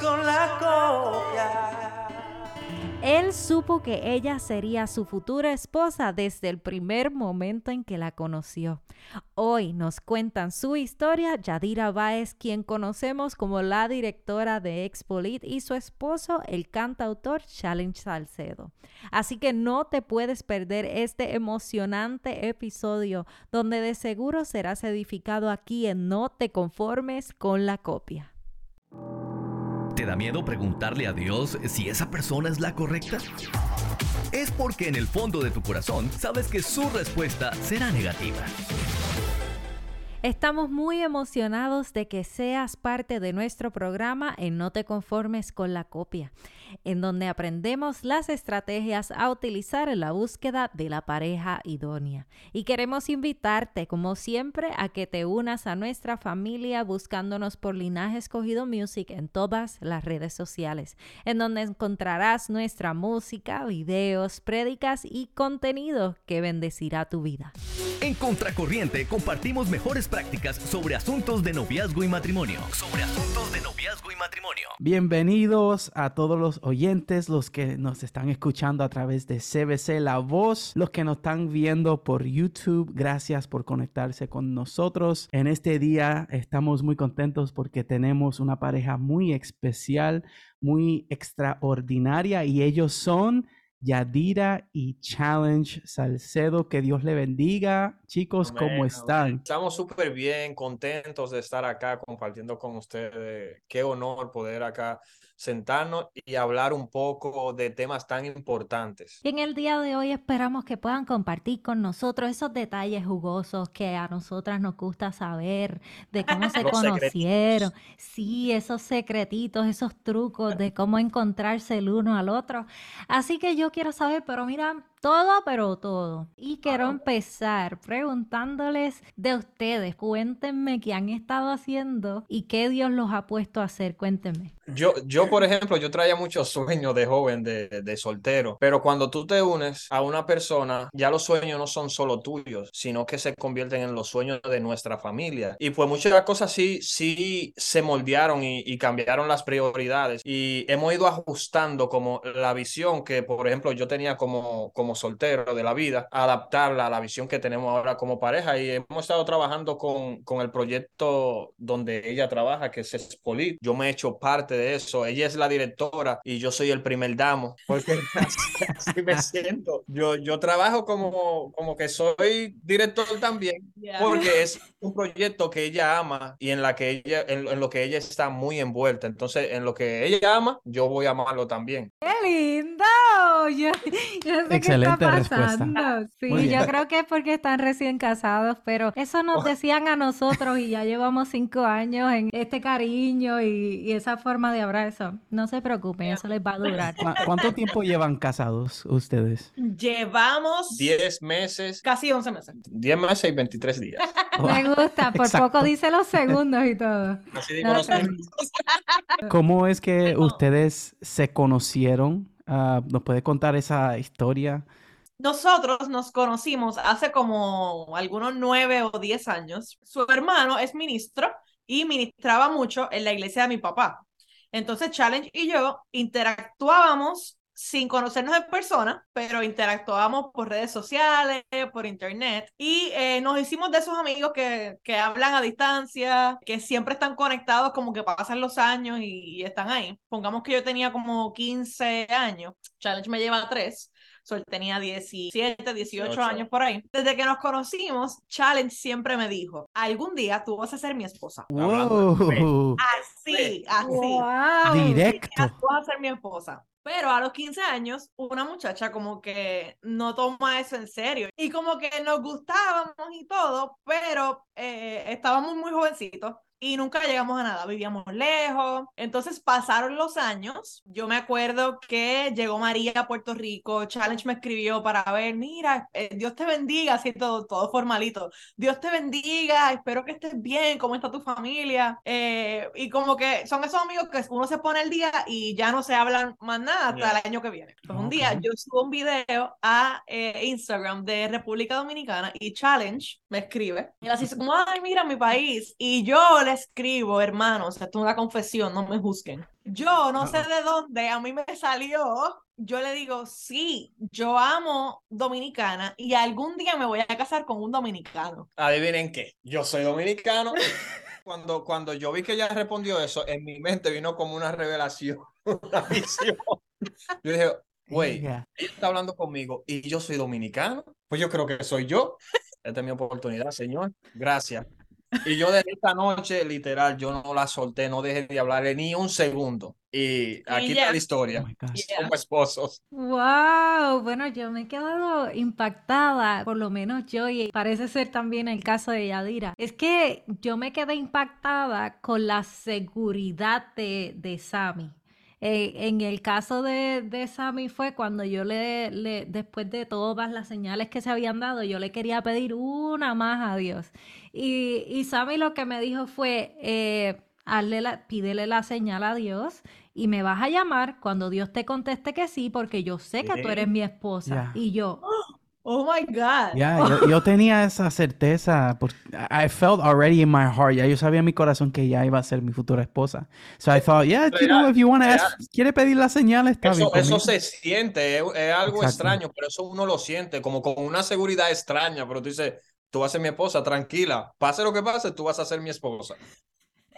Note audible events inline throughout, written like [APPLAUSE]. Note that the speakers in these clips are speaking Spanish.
con la copia. Él supo que ella sería su futura esposa desde el primer momento en que la conoció. Hoy nos cuentan su historia Yadira Báez, quien conocemos como la directora de Expolit y su esposo, el cantautor Challenge Salcedo. Así que no te puedes perder este emocionante episodio donde de seguro serás edificado aquí en No te conformes con la copia. ¿Te da miedo preguntarle a Dios si esa persona es la correcta? Es porque en el fondo de tu corazón sabes que su respuesta será negativa. Estamos muy emocionados de que seas parte de nuestro programa en No te conformes con la copia en donde aprendemos las estrategias a utilizar en la búsqueda de la pareja idónea. Y queremos invitarte, como siempre, a que te unas a nuestra familia buscándonos por Linaje Escogido Music en todas las redes sociales, en donde encontrarás nuestra música, videos, prédicas y contenido que bendecirá tu vida. En Contracorriente compartimos mejores prácticas sobre asuntos de noviazgo y matrimonio. Sobre asuntos de noviazgo y matrimonio. Bienvenidos a todos los oyentes, los que nos están escuchando a través de CBC La Voz, los que nos están viendo por YouTube, gracias por conectarse con nosotros. En este día estamos muy contentos porque tenemos una pareja muy especial, muy extraordinaria y ellos son... Yadira y Challenge Salcedo. Que Dios le bendiga. Chicos, ¿cómo están? Estamos súper bien, contentos de estar acá compartiendo con ustedes. Qué honor poder acá sentarnos y hablar un poco de temas tan importantes. Y en el día de hoy esperamos que puedan compartir con nosotros esos detalles jugosos que a nosotras nos gusta saber, de cómo se [LAUGHS] conocieron, sí, esos secretitos, esos trucos de cómo encontrarse el uno al otro. Así que yo quiero saber, pero mira, todo, pero todo. Y quiero empezar preguntándoles de ustedes. Cuéntenme qué han estado haciendo y qué Dios los ha puesto a hacer. Cuéntenme. Yo, yo por ejemplo, yo traía muchos sueños de joven, de, de soltero, pero cuando tú te unes a una persona, ya los sueños no son solo tuyos, sino que se convierten en los sueños de nuestra familia. Y pues muchas cosas sí, sí se moldearon y, y cambiaron las prioridades y hemos ido ajustando como la visión que, por ejemplo, yo tenía como, como soltero de la vida, adaptarla a la visión que tenemos ahora como pareja. Y hemos estado trabajando con, con el proyecto donde ella trabaja, que es Spolit. Yo me he hecho parte de eso. Ella es la directora y yo soy el primer damo, porque [LAUGHS] [LAUGHS] así, me siento. Yo, yo trabajo como, como que soy director también, porque es un proyecto que ella ama y en, la que ella, en, en lo que ella está muy envuelta. Entonces, en lo que ella ama, yo voy a amarlo también. ¡Qué lindo! Yo, yo sé Excelente respuesta. Sí, yo creo que es porque están recién casados, pero eso nos oh. decían a nosotros y ya llevamos cinco años en este cariño y, y esa forma de hablar eso. No se preocupen, eso les va a durar. ¿Cuánto tiempo llevan casados ustedes? Llevamos 10 meses. Casi 11 meses. 10 meses y 23 días. [LAUGHS] Me gusta, por poco dice los segundos y todo. Así digo los [LAUGHS] ¿Cómo es que ustedes se conocieron? Uh, ¿Nos puede contar esa historia? Nosotros nos conocimos hace como algunos nueve o diez años. Su hermano es ministro y ministraba mucho en la iglesia de mi papá. Entonces Challenge y yo interactuábamos sin conocernos en persona, pero interactuábamos por redes sociales, por internet, y eh, nos hicimos de esos amigos que, que hablan a distancia, que siempre están conectados, como que pasan los años y, están ahí. Pongamos que yo tenía como 15 años, Challenge me lleva 3. So, él tenía 17, 18 años por ahí. Desde que nos conocimos, Challenge siempre me dijo, algún día tú vas a ser mi esposa. Así, así. Directo. Tú vas a ser mi esposa. Pero a los 15 años, una muchacha como que no toma eso en serio. Y como que nos gustábamos y todo, pero eh, estábamos muy jovencitos y nunca llegamos a nada, vivíamos lejos. Entonces pasaron los años. Yo me acuerdo que llegó María a Puerto Rico, Challenge me escribió para ver, mira, eh, Dios te bendiga, así todo, todo formalito. Dios te bendiga, espero que estés bien, ¿cómo está tu familia? Eh, y como que son esos amigos que uno se pone el día y ya no se hablan más nada hasta el año que viene. Pues un día yo subo un video a eh, Instagram de República Dominicana y Challenge me escribe y así como, ay, mira mi país. Y yo le escribo, hermanos, esto es una confesión, no me juzguen. Yo no sé de dónde, a mí me salió, yo le digo, sí, yo amo Dominicana y algún día me voy a casar con un dominicano. Adivinen qué, yo soy dominicano. [LAUGHS] Cuando, cuando yo vi que ella respondió eso, en mi mente vino como una revelación, [LAUGHS] una visión. Yo dije, güey, ella está hablando conmigo y yo soy dominicano, pues yo creo que soy yo. Esta es mi oportunidad, señor. Gracias. Y yo desde esta noche, literal, yo no la solté, no dejé de hablarle ni un segundo. Y aquí ya. está la Oh historia. gosh. Yeah. Como esposos. Wow, bueno, yo me he quedado impactada, por lo menos yo, y parece ser también el caso de Yadira. Es que yo me quedé impactada con la seguridad de, de Sammy. Eh, en el caso de, de Sammy fue cuando yo le, le, después de todas las señales que se habían dado, yo le quería pedir una más a Dios. Y, y Sammy lo que me dijo fue, eh, hazle la- pídele la señal a Dios y me vas a llamar cuando Dios te conteste que sí, porque yo sé que tú eres mi esposa. Y yo, Oh my God. Ya, yo, [LAUGHS] yo tenía esa certeza. Porque I felt already in my heart. Ya yo sabía en mi corazón que ella iba a ser mi futura esposa. So I thought, yeah, you know, if you want to ask, quiere pedir la señal, está bien. Eso, eso conmigo. se siente, es, es algo Exacto. extraño, pero eso uno lo siente como con una seguridad extraña, pero tú dices, tú vas a ser mi esposa, tranquila, pase lo que pase, tú vas a ser mi esposa.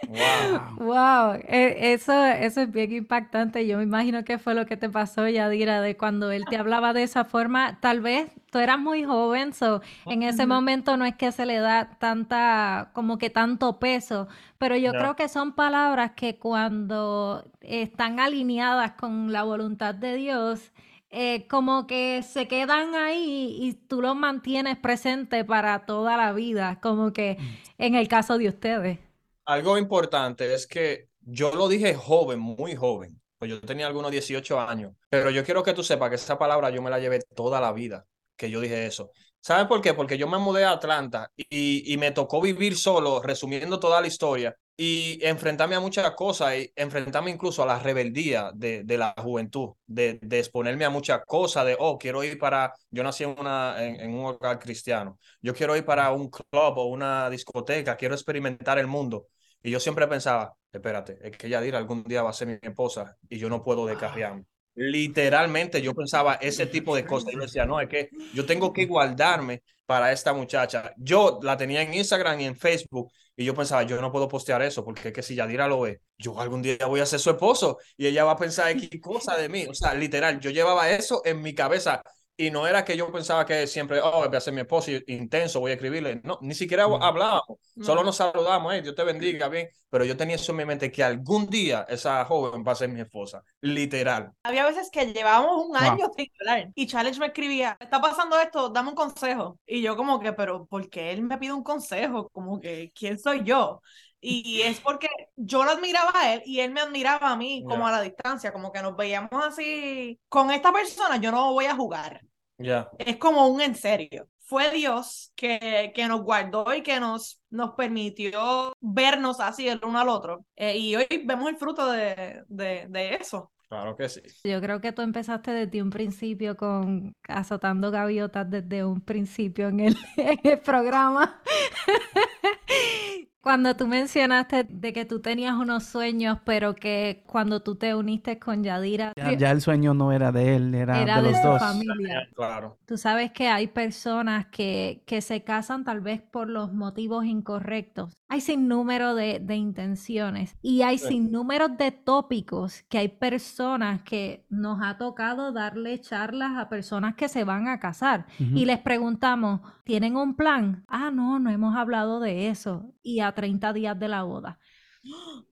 Wow. wow, e- eso, eso es bien impactante. Yo me imagino que fue lo que te pasó, Yadira, de cuando él te hablaba de esa forma. Tal vez tú eras muy joven, so en ese momento no es que se le da tanta, como que tanto peso, pero yo creo que son palabras que cuando están alineadas con la voluntad de Dios, eh, como que se quedan ahí y tú los mantienes presente para toda la vida, como que en el caso de ustedes. Algo importante es que yo lo dije joven, muy joven, pues yo tenía algunos 18 años, pero yo quiero que tú sepas que esa palabra yo me la llevé toda la vida, que yo dije eso. ¿Saben por qué? Porque yo me mudé a Atlanta y, y me tocó vivir solo, resumiendo toda la historia, y enfrentarme a muchas cosas, y enfrentarme incluso a la rebeldía de, de la juventud, de, de exponerme a muchas cosas, de, oh, quiero ir para, yo nací en, una, en, en un hogar cristiano, yo quiero ir para un club o una discoteca, quiero experimentar el mundo. Y yo siempre pensaba, espérate, es que Yadira algún día va a ser mi esposa y yo no puedo descarriarme. Literalmente yo pensaba ese tipo de cosas. Yo decía, no, es que yo tengo que guardarme para esta muchacha. Yo la tenía en Instagram y en Facebook y yo pensaba, yo no puedo postear eso porque es que si Yadira lo ve, yo algún día voy a ser su esposo y ella va a pensar X cosa de mí. O sea, literal, yo llevaba eso en mi cabeza y no era que yo pensaba que siempre, oh, voy a ser mi esposo y- intenso, voy a escribirle. No, ni siquiera Mm. hablábamos, solo No. nos saludamos, hey, Dios te bendiga, bien. Pero yo tenía eso en mi mente que algún día esa joven va a ser mi esposa, literal. Había veces que llevábamos un Wow. año sin hablar y Challenge me escribía, está pasando esto, dame un consejo. Y yo como que, pero ¿por qué él me pide un consejo? Como que, ¿quién soy yo? Y es porque yo lo admiraba a él y él me admiraba a mí como Ya. a la distancia, como que nos veíamos así, con esta persona yo no voy a jugar. Ya. Es como un en serio. Fue Dios que, que nos guardó y que nos, nos permitió vernos así el uno al otro. Eh, y hoy vemos el fruto de, de, de eso. Claro que sí. Yo creo que tú empezaste desde un principio con azotando gaviotas desde un principio en el, [LAUGHS] en el programa. [LAUGHS] Cuando tú mencionaste de que tú tenías unos sueños, pero que cuando tú te uniste con Yadira, Ya, ya el sueño no era de él, era, era de de los su dos. familia. Claro. Tú sabes que hay personas que, que se casan tal vez por los motivos incorrectos. Hay sin número de, de intenciones y hay Sí. sin número de tópicos que hay personas que nos ha tocado darle charlas a personas que se van a casar y les preguntamos, ¿tienen un plan? Ah, no, no hemos hablado de eso. Y a 30 días de la boda.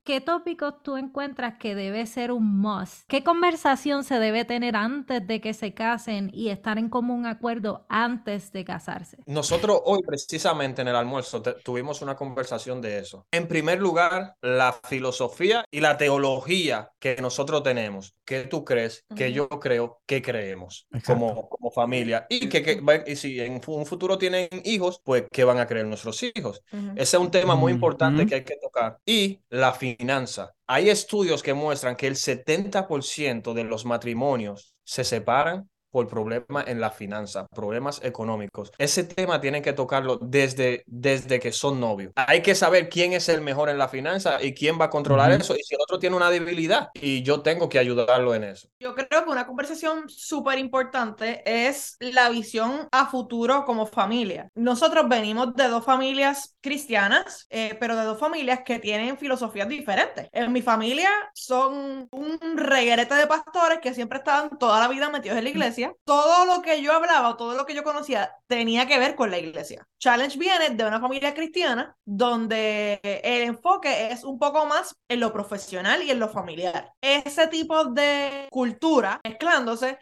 ¿Qué tópicos tú encuentras que debe ser un must? ¿Qué conversación se debe tener antes de que se casen y estar en común acuerdo antes de casarse? Nosotros hoy precisamente en el almuerzo tuvimos una conversación de eso. En primer lugar, la filosofía y la teología que nosotros tenemos. ¿Qué tú crees? ¿Qué yo creo? ¿Qué creemos Exacto. como, como familia? Y, que, que y si en un futuro tienen hijos, pues ¿qué van a creer nuestros hijos? Ese es un tema muy importante Ujú. que hay que tocar. Y la finanza. Hay estudios que muestran que el 70% de los matrimonios se separan por problemas en la finanza, problemas económicos. Ese tema tienen que tocarlo desde, desde que son novios. Hay que saber quién es el mejor en la finanza y quién va a controlar Ujú. eso y si el otro tiene una debilidad y yo tengo que ayudarlo en eso. Yo creo que una conversación súper importante es la visión a futuro como familia. Nosotros venimos de dos familias cristianas, eh, pero de dos familias que tienen filosofías diferentes. En mi familia son un reguerete de pastores que siempre estaban toda la vida metidos en la iglesia. Todo lo que yo hablaba, todo lo que yo conocía, tenía que ver con la iglesia. Challenge viene de una familia cristiana donde el enfoque es un poco más en lo profesional y en lo familiar. Ese tipo de cultura mezclándose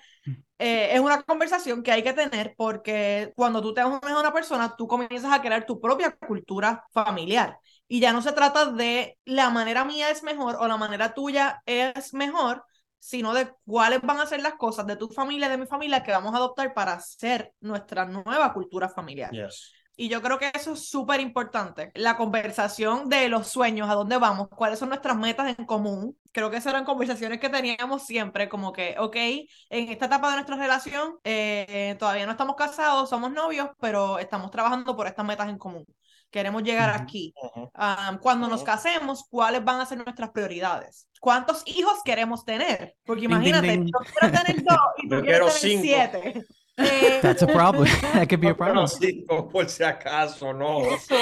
eh, es una conversación que hay que tener porque cuando tú te unes a una persona, tú comienzas a crear tu propia cultura familiar. Y ya no se trata de la manera mía es mejor o la manera tuya es mejor, sino de cuáles van a ser las cosas de tu familia, de mi familia, que vamos a adoptar para hacer nuestra nueva cultura familiar. Yes. Y yo creo que eso es súper importante. La conversación de los sueños, a dónde vamos, cuáles son nuestras metas en común. Creo que esas eran conversaciones que teníamos siempre, como que, ok, en esta etapa de nuestra relación, eh, todavía no estamos casados, somos novios, pero estamos trabajando por estas metas en común. Queremos llegar aquí. Um, cuando nos casemos, ¿cuáles van a ser nuestras prioridades? ¿Cuántos hijos queremos tener? Porque Ding, ding, imagínate, ding. yo quiero tener dos y tú Yo quieres quiero tener cinco. siete. [LAUGHS] Eh, That's a problem. [LAUGHS] That could be a problem. Sí, por si acaso, no. Eso.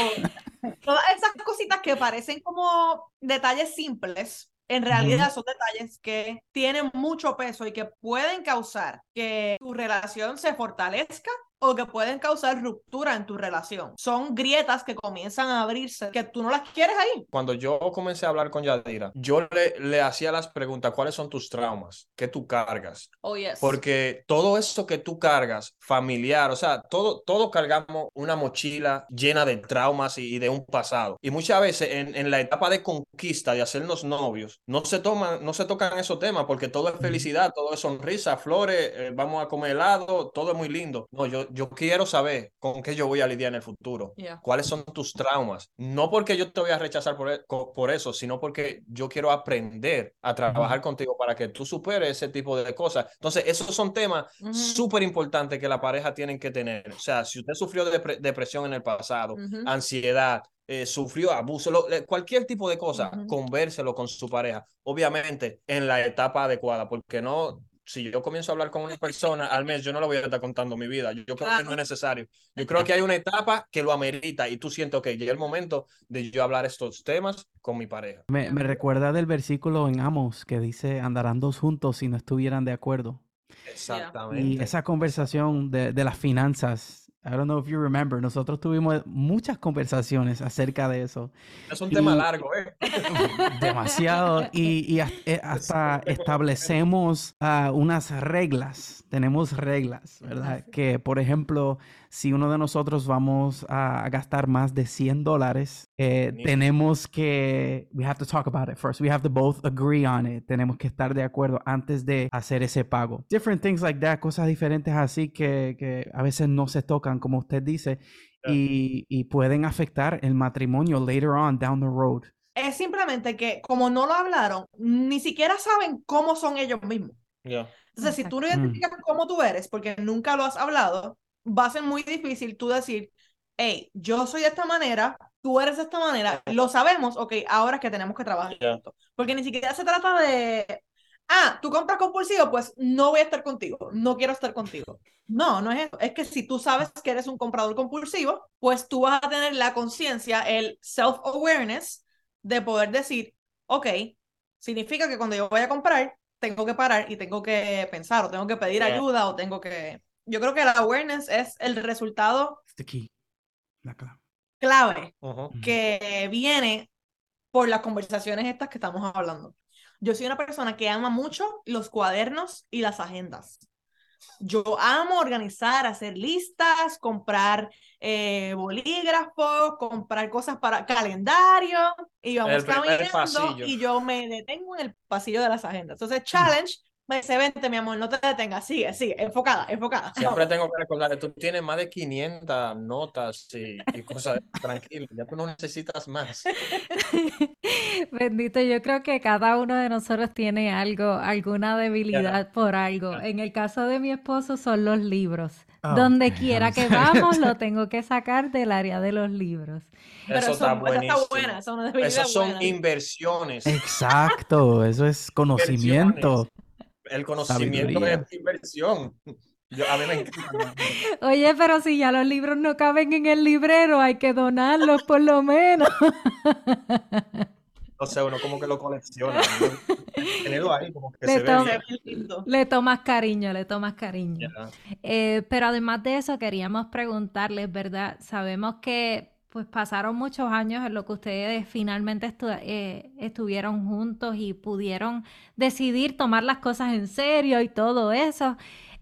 Todas esas cositas que parecen como detalles simples, en realidad son detalles que tienen mucho peso y que pueden causar que tu relación se fortalezca o que pueden causar ruptura en tu relación. Son grietas que comienzan a abrirse, que tú no las quieres ahí. Cuando yo comencé a hablar con Yadira, yo le, le hacía las preguntas, ¿cuáles son tus traumas? ¿Qué tú cargas? Oh, yes. Porque todo eso que tú cargas, familiar, o sea, todo, todo cargamos una mochila llena de traumas y, y de un pasado. Y muchas veces en, en la etapa de conquista, de hacernos novios, no se toman, no se tocan esos temas porque todo es felicidad, todo es sonrisa, flores, eh, vamos a comer helado, todo es muy lindo. No, yo, yo quiero saber con qué yo voy a lidiar en el futuro. Yeah. ¿Cuáles son tus traumas? No porque yo te voy a rechazar por, e- por eso, sino porque yo quiero aprender a trabajar contigo para que tú superes ese tipo de cosas. Entonces, esos son temas Ujú. súper importantes que la pareja tienen que tener. O sea, si usted sufrió de depre- depresión en el pasado, ansiedad, eh, sufrió abuso, lo- cualquier tipo de cosa, Ujú. convérselo con su pareja. Obviamente, en la etapa adecuada, porque no... Si yo comienzo a hablar con una persona al mes, yo no le voy a estar contando mi vida. Yo, creo que no es necesario. Yo creo que hay una etapa que lo amerita y tú sientes que llega el momento de yo hablar estos temas con mi pareja. Me, me recuerda del versículo en Amos que dice, andarán dos juntos si no estuvieran de acuerdo. Y Exactamente. esa conversación de, de las finanzas, I don't know if you remember, nosotros tuvimos muchas conversaciones acerca de eso. Es un tema largo, ¿eh? [LAUGHS] Demasiado. Y, y eh, hasta establecemos ah, unas reglas. Tenemos reglas, ¿verdad? Que, por ejemplo, si uno de nosotros vamos a gastar más de 100 dólares, eh, tenemos que, we have to talk about it first. We have to both agree on it. Tenemos que estar de acuerdo antes de hacer ese pago. Different things like that, cosas diferentes así que, que a veces no se tocan, como usted dice, Yeah. y, y pueden afectar el matrimonio later on down the road. Es simplemente que como no lo hablaron, ni siquiera saben cómo son ellos mismos. Ya. Entonces, si tú no. Mm. identificas cómo tú eres, porque nunca lo has hablado, va a ser muy difícil tú decir, hey, yo soy de esta manera, tú eres de esta manera, lo sabemos, ok, ahora es que tenemos que trabajar Ya. juntos. Porque ni siquiera se trata de, ah, tú compras compulsivo, pues no voy a estar contigo, no quiero estar contigo. No, no es eso. Es que si tú sabes que eres un comprador compulsivo, pues tú vas a tener la conciencia, el self-awareness de poder decir, ok, significa que cuando yo voy a comprar, tengo que parar y tengo que pensar o tengo que pedir Yeah. ayuda o tengo que... Yo creo que la awareness es el resultado It's the key. La clave. clave Ujú. Ujú. que viene por las conversaciones estas que estamos hablando. Yo soy una persona que ama mucho los cuadernos y las agendas. Yo amo organizar, hacer listas, comprar eh, bolígrafos, comprar cosas para calendario y vamos El caminando pasillo. y yo me detengo en el pasillo de las agendas. Entonces, challenge, me dice, vente mi amor, no te detengas, sigue, sigue, enfocada, enfocada. Siempre tengo que recordar, tú tienes más de 500 notas y, y cosas. [LAUGHS] Tranquilo, ya tú no necesitas más. [LAUGHS] Bendito, yo creo que cada uno de nosotros tiene algo, alguna debilidad por algo. En el caso de mi esposo son los libros. Oh, Donde quiera que vamos, lo [LAUGHS] tengo que sacar del área de los libros. Pero Eso eso, está buenísimo. está buena, debilidad Esas son buena. inversiones. Exacto, eso es conocimiento. El conocimiento Sabiduría. es inversión. Yo, a mí me encanta. [LAUGHS] Oye, pero si ya los libros no caben en el librero, hay que donarlos por lo menos. [LAUGHS] O sea, uno como que lo colecciona. ¿no? Tenerlo ahí como que Le se ve lindo. Le tomas cariño, le tomas cariño. Eh, pero además de eso, queríamos preguntarles, ¿verdad? Sabemos que pues pasaron muchos años en lo que ustedes finalmente eh, estuvieron juntos y pudieron decidir tomar las cosas en serio y todo eso.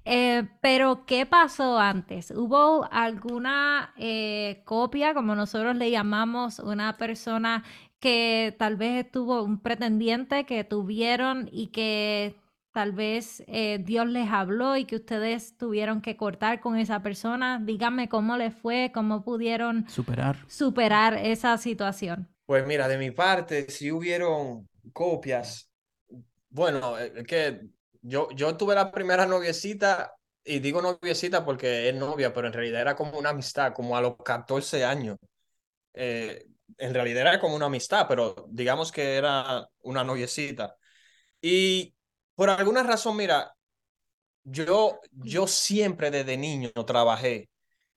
Eh, pero, ¿qué pasó antes? ¿Hubo alguna eh, copia, como nosotros le llamamos, una persona que tal vez estuvo un pretendiente que tuvieron y que tal vez eh, Dios les habló y que ustedes tuvieron que cortar con esa persona? Díganme cómo les fue, cómo pudieron Superar. superar esa situación. Pues mira, de mi parte, si hubieron copias, bueno, eh, es que yo, yo tuve la primera noviecita, y digo noviecita porque es novia, pero en realidad era como una amistad, como a los 14 años. Eh, en realidad era como una amistad, pero digamos que era una noviecita. Y por alguna razón, mira, yo, yo siempre desde niño trabajé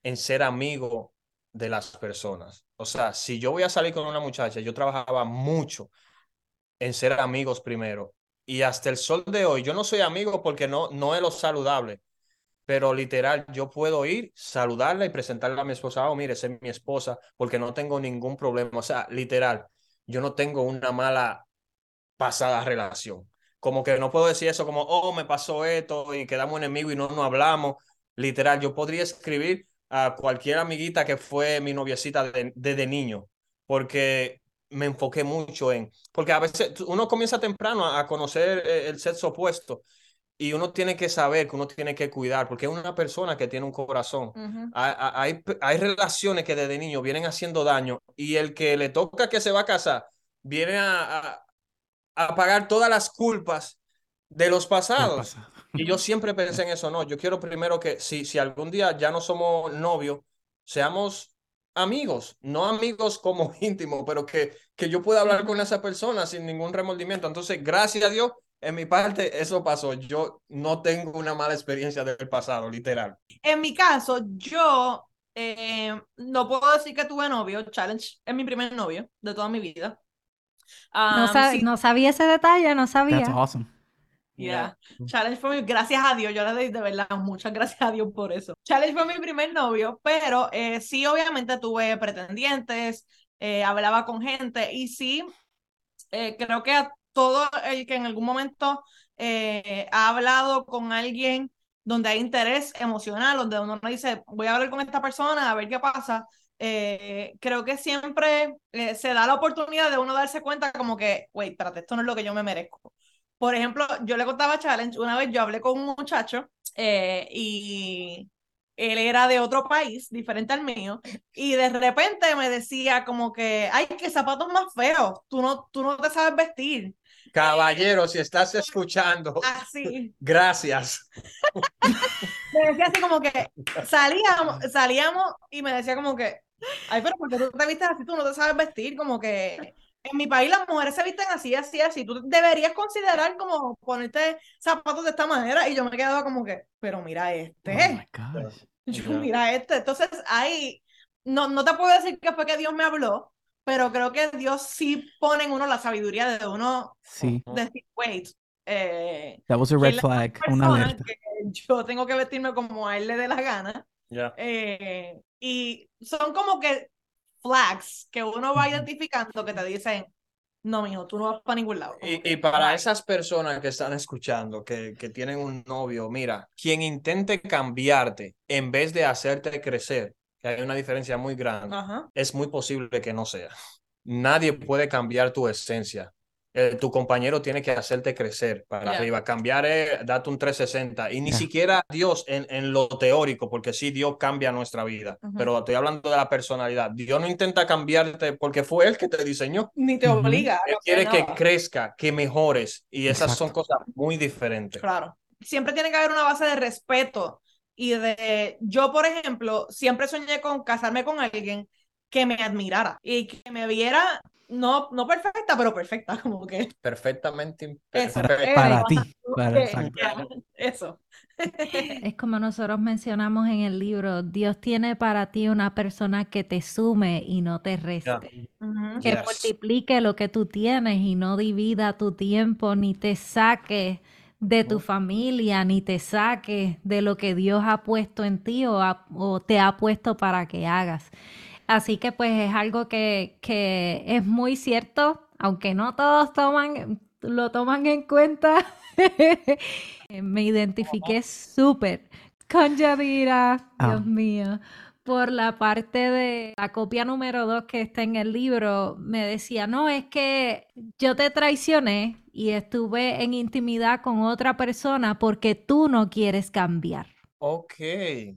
en ser amigo de las personas. O sea, si yo voy a salir con una muchacha, yo trabajaba mucho en ser amigos primero. Y hasta el sol de hoy, yo no soy amigo porque no, no es lo saludable, pero literal, yo puedo ir, saludarla y presentarle a mi esposa, oh, mire, es mi esposa, porque no tengo ningún problema. O sea, literal, yo no tengo una mala pasada relación. Como que no puedo decir eso como, oh, me pasó esto y quedamos enemigos y no nos hablamos. Literal, yo podría escribir a cualquier amiguita que fue mi noviecita de- desde niño, porque me enfoqué mucho en, porque a veces uno comienza temprano a, a conocer eh, el sexo opuesto y uno tiene que saber que uno tiene que cuidar, porque es una persona que tiene un corazón. Ujú. Hay, hay, hay relaciones que desde niño vienen haciendo daño y el que le toca que se va a casar viene a, a, a pagar todas las culpas de los pasados. pasado. Y yo siempre pensé en eso, no, yo quiero primero que si, si algún día ya no somos novios, seamos amigos, no amigos como [LAUGHS] íntimos, pero que, que yo pueda hablar con esa persona sin ningún remordimiento. Entonces, gracias a Dios, en mi parte eso pasó. Yo no tengo una mala experiencia del pasado, literal. En mi caso, yo eh, no puedo decir que tuve novio. Challenge es mi primer novio de toda mi vida. No, Um, sa- sí, no sabía ese detalle, no That's sabía. awesome. yeah. Challenge fue mi, gracias a Dios, yo le doy de verdad muchas gracias a Dios por eso. Challenge fue mi primer novio, pero eh, sí, obviamente tuve pretendientes, eh, hablaba con gente y sí, eh, creo que a todo el que en algún momento eh, ha hablado con alguien donde hay interés emocional, donde uno no dice, voy a hablar con esta persona a ver qué pasa, eh, creo que siempre eh, se da la oportunidad de uno darse cuenta como que, wait, espérate, esto no es lo que yo me merezco. Por ejemplo, yo le contaba a Challenge, una vez yo hablé con un muchacho eh, y él era de otro país, diferente al mío, y de repente me decía como que, ay, qué zapatos más feos, tú no, tú no te sabes vestir. Caballero, si estás escuchando, Así. [LAUGHS] gracias. [LAUGHS] Me decía así como que [LAUGHS] salíamos, salíamos y me decía como que, ay, pero porque tú te vistes así, tú no te sabes vestir, como que en mi país las mujeres se visten así, así, así, tú deberías considerar como ponerte zapatos de esta manera. Y yo me quedaba como que, pero mira Oh este, my gosh. [LAUGHS] yo mira. este, entonces ahí, no, no te puedo decir que fue que Dios me habló, pero creo que Dios sí pone en uno la sabiduría de uno Sí, decir, wait, eh, that was a red flag, una alerta. que yo tengo que vestirme como a él le dé la gana. Ya. eh, y son como que flags que uno va identificando que te dicen, no, mijo, tú no vas para ningún lado. Y, y para esas personas que están escuchando, que, que tienen un novio, mira, quien intente cambiarte en vez de hacerte crecer, que hay una diferencia muy grande, Ajá. es muy posible que no sea. Nadie puede cambiar tu esencia. Eh, tu compañero tiene que hacerte crecer para Yeah. arriba. Cambiar es date un 360. Y ni Yeah. siquiera Dios en, en lo teórico, porque sí, Dios cambia nuestra vida. Pero estoy hablando de la personalidad. Dios no intenta cambiarte porque fue Él que te diseñó. Ni te obliga. a Él quiere que crezca, que mejores. Y esas son cosas muy diferentes. Claro. Siempre tiene que haber una base de respeto y de... Yo, por ejemplo, siempre soñé con casarme con alguien que me admirara y que me viera, no, no perfecta, pero perfecta, [LAUGHS] como que... Perfectamente Eso. Eh, Para ti. Para, [LAUGHS] eso. [LAUGHS] Es como nosotros mencionamos en el libro, Dios tiene para ti una persona que te sume y no te reste. Que Yes. multiplique lo que tú tienes y no divida tu tiempo, ni te saque de tu familia, ni te saque de lo que Dios ha puesto en ti o, ha- o te ha puesto para que hagas. Así que pues es algo que, que es muy cierto, aunque no todos toman, lo toman en cuenta. [LAUGHS] Me identifiqué súper con Yadira, Ah. Dios mío por la parte de la copia número dos que está en el libro, me decía, no, es que yo te traicioné y estuve en intimidad con otra persona porque tú no quieres cambiar. Ok.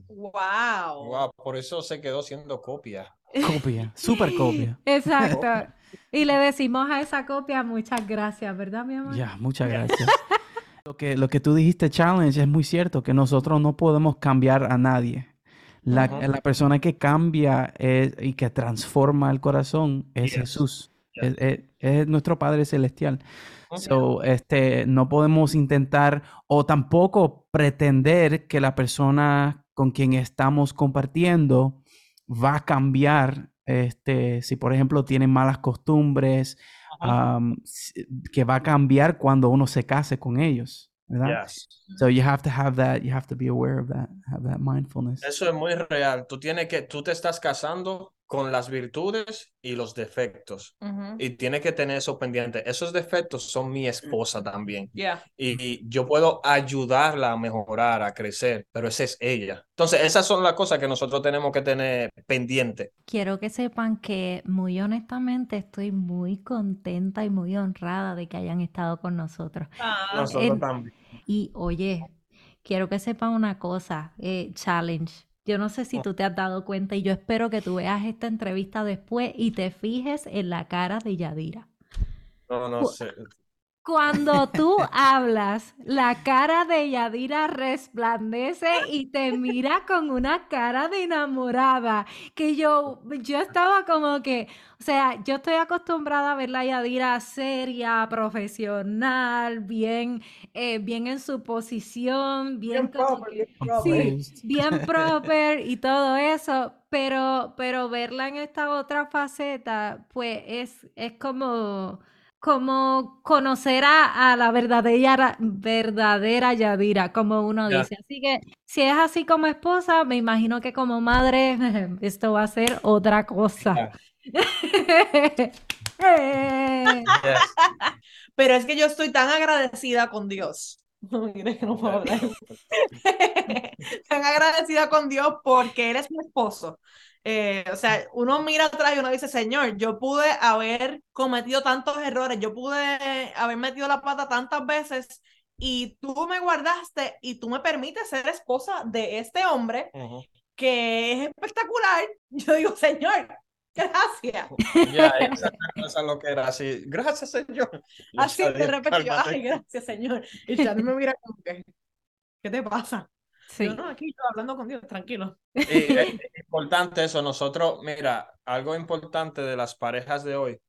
Wow. Wow, por eso se quedó siendo copia. Copia, super copia. [LAUGHS] Exacto. Y le decimos a esa copia muchas gracias, ¿verdad, mi amor? Ya, muchas gracias. [LAUGHS] Lo que, lo que tú dijiste, challenge, es muy cierto, que nosotros no podemos cambiar a nadie. La, la persona que cambia es- y que transforma el corazón es Yes. Jesús, Yes. es, es- es nuestro Padre Celestial. So, este, no podemos intentar o tampoco pretender que la persona con quien estamos compartiendo va a cambiar, este, si por ejemplo tiene malas costumbres, um, que va a cambiar cuando uno se case con ellos, ¿verdad? Yes. So you have to have that, you have to be aware of that, have that mindfulness. Eso es muy real. Tú tienes que, tú te estás casando con las virtudes y los defectos. Y tienes que tener eso pendiente. Esos defectos son mi esposa también. Yeah. Y yo puedo ayudarla a mejorar, a crecer, pero esa es ella. Entonces, esas son las cosas que nosotros tenemos que tener pendiente. Quiero que sepan que muy honestamente estoy muy contenta y muy honrada de que hayan estado con nosotros. Ah, Nosotros en- también. Y oye, quiero que sepan una cosa, eh, challenge. Yo no sé si tú te has dado cuenta y yo espero que tú veas esta entrevista después y te fijes en la cara de Yadira. No, no sé. Cuando tú hablas, la cara de Yadira resplandece y te mira con una cara de enamorada. Que yo, yo estaba como que, o sea, yo estoy acostumbrada a ver la Yadira seria, profesional, bien, eh, bien en su posición, bien, como que- Sí, bien [LAUGHS] proper y todo eso, pero, pero verla en esta otra faceta, pues es, es como, como conocer a, a la verdadera, verdadera Yadira, como uno Ya. dice. Así que si es así como esposa, me imagino que como madre [LAUGHS] esto va a ser otra cosa. [LAUGHS] Yes. Pero es que yo estoy tan agradecida con Dios. [LAUGHS] Mira que no puedo hablar. tan agradecida con Dios porque Él es mi esposo. Eh, o sea, uno mira atrás y uno dice, Señor, yo pude haber cometido tantos errores, yo pude haber metido la pata tantas veces y tú me guardaste y tú me permites ser esposa de este hombre Ujú. que es espectacular. [LAUGHS] Yo digo, Señor, gracias. [LAUGHS] Ya, [LAUGHS] esa es lo que era así. Gracias, Señor. Y Así de repente, yo, ay, gracias, Señor. Y Shani me mira como que, ¿qué te pasa? Sí. Yo, no, aquí yo hablando con Dios, tranquilo. Y es [LAUGHS] importante eso. Nosotros, mira, algo importante de las parejas de hoy.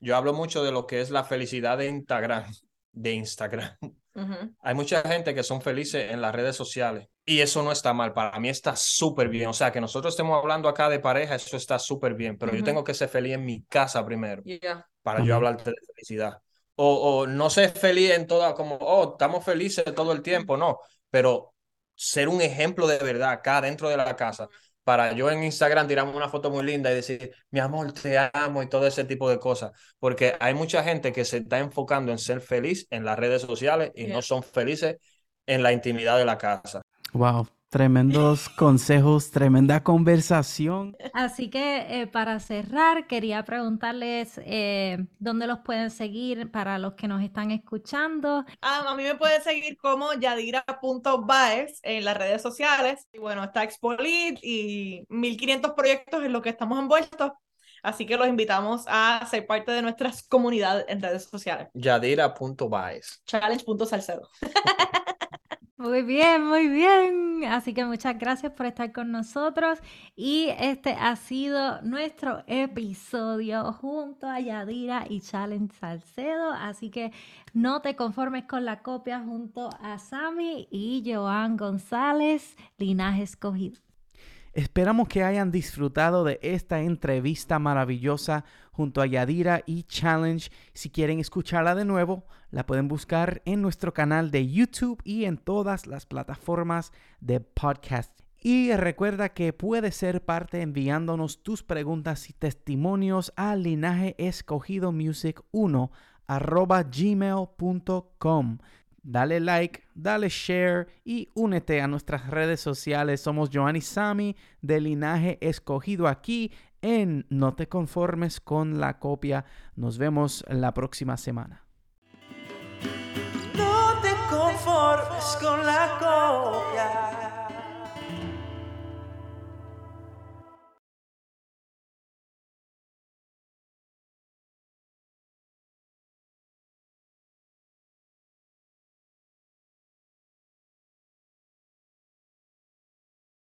Yo hablo mucho de lo que es la felicidad de Instagram. De Instagram. Ujú. Hay mucha gente que son felices en las redes sociales y eso no está mal. Para mí está súper bien. O sea, que nosotros estemos hablando acá de pareja, eso está súper bien. Pero yo Ujú. tengo que ser feliz en mi casa primero Yeah. para yo hablarte de felicidad. O, o no ser feliz en toda, como, oh, estamos felices todo el tiempo, no. Pero ser un ejemplo de verdad acá dentro de la casa. Para yo en Instagram tirarme una foto muy linda y decir, mi amor, te amo y todo ese tipo de cosas. Porque hay mucha gente que se está enfocando en ser feliz en las redes sociales y Yeah. no son felices en la intimidad de la casa. Wow, tremendos [LAUGHS] consejos, tremenda conversación. Así que eh, para cerrar, quería preguntarles eh, dónde los pueden seguir para los que nos están escuchando. Ah, a mí me pueden seguir como yadira.baez en las redes sociales. Y bueno, está Expolit y 1500 proyectos en los que estamos envueltos. Así que los invitamos a ser parte de nuestras comunidades en redes sociales. Yadira.baez. Challenge.salcedo. [LAUGHS] Muy bien, muy bien. Así que muchas gracias por estar con nosotros. Y este ha sido nuestro episodio junto a Yadira y Challenge Salcedo. Así que no te conformes con la copia junto a Sammy y Joan González, Linaje Escogido. Esperamos que hayan disfrutado de esta entrevista maravillosa junto a Yadira y Challenge. Si quieren escucharla de nuevo, la pueden buscar en nuestro canal de YouTube y en todas las plataformas de podcast. Y recuerda que puedes ser parte enviándonos tus preguntas y testimonios a linaje escogido music 1 gmail.com. Dale like, dale share y únete a nuestras redes sociales. Somos Joanny Sami de Linaje Escogido aquí en No te conformes con la copia. Nos vemos la próxima semana. No te conformes con la copia.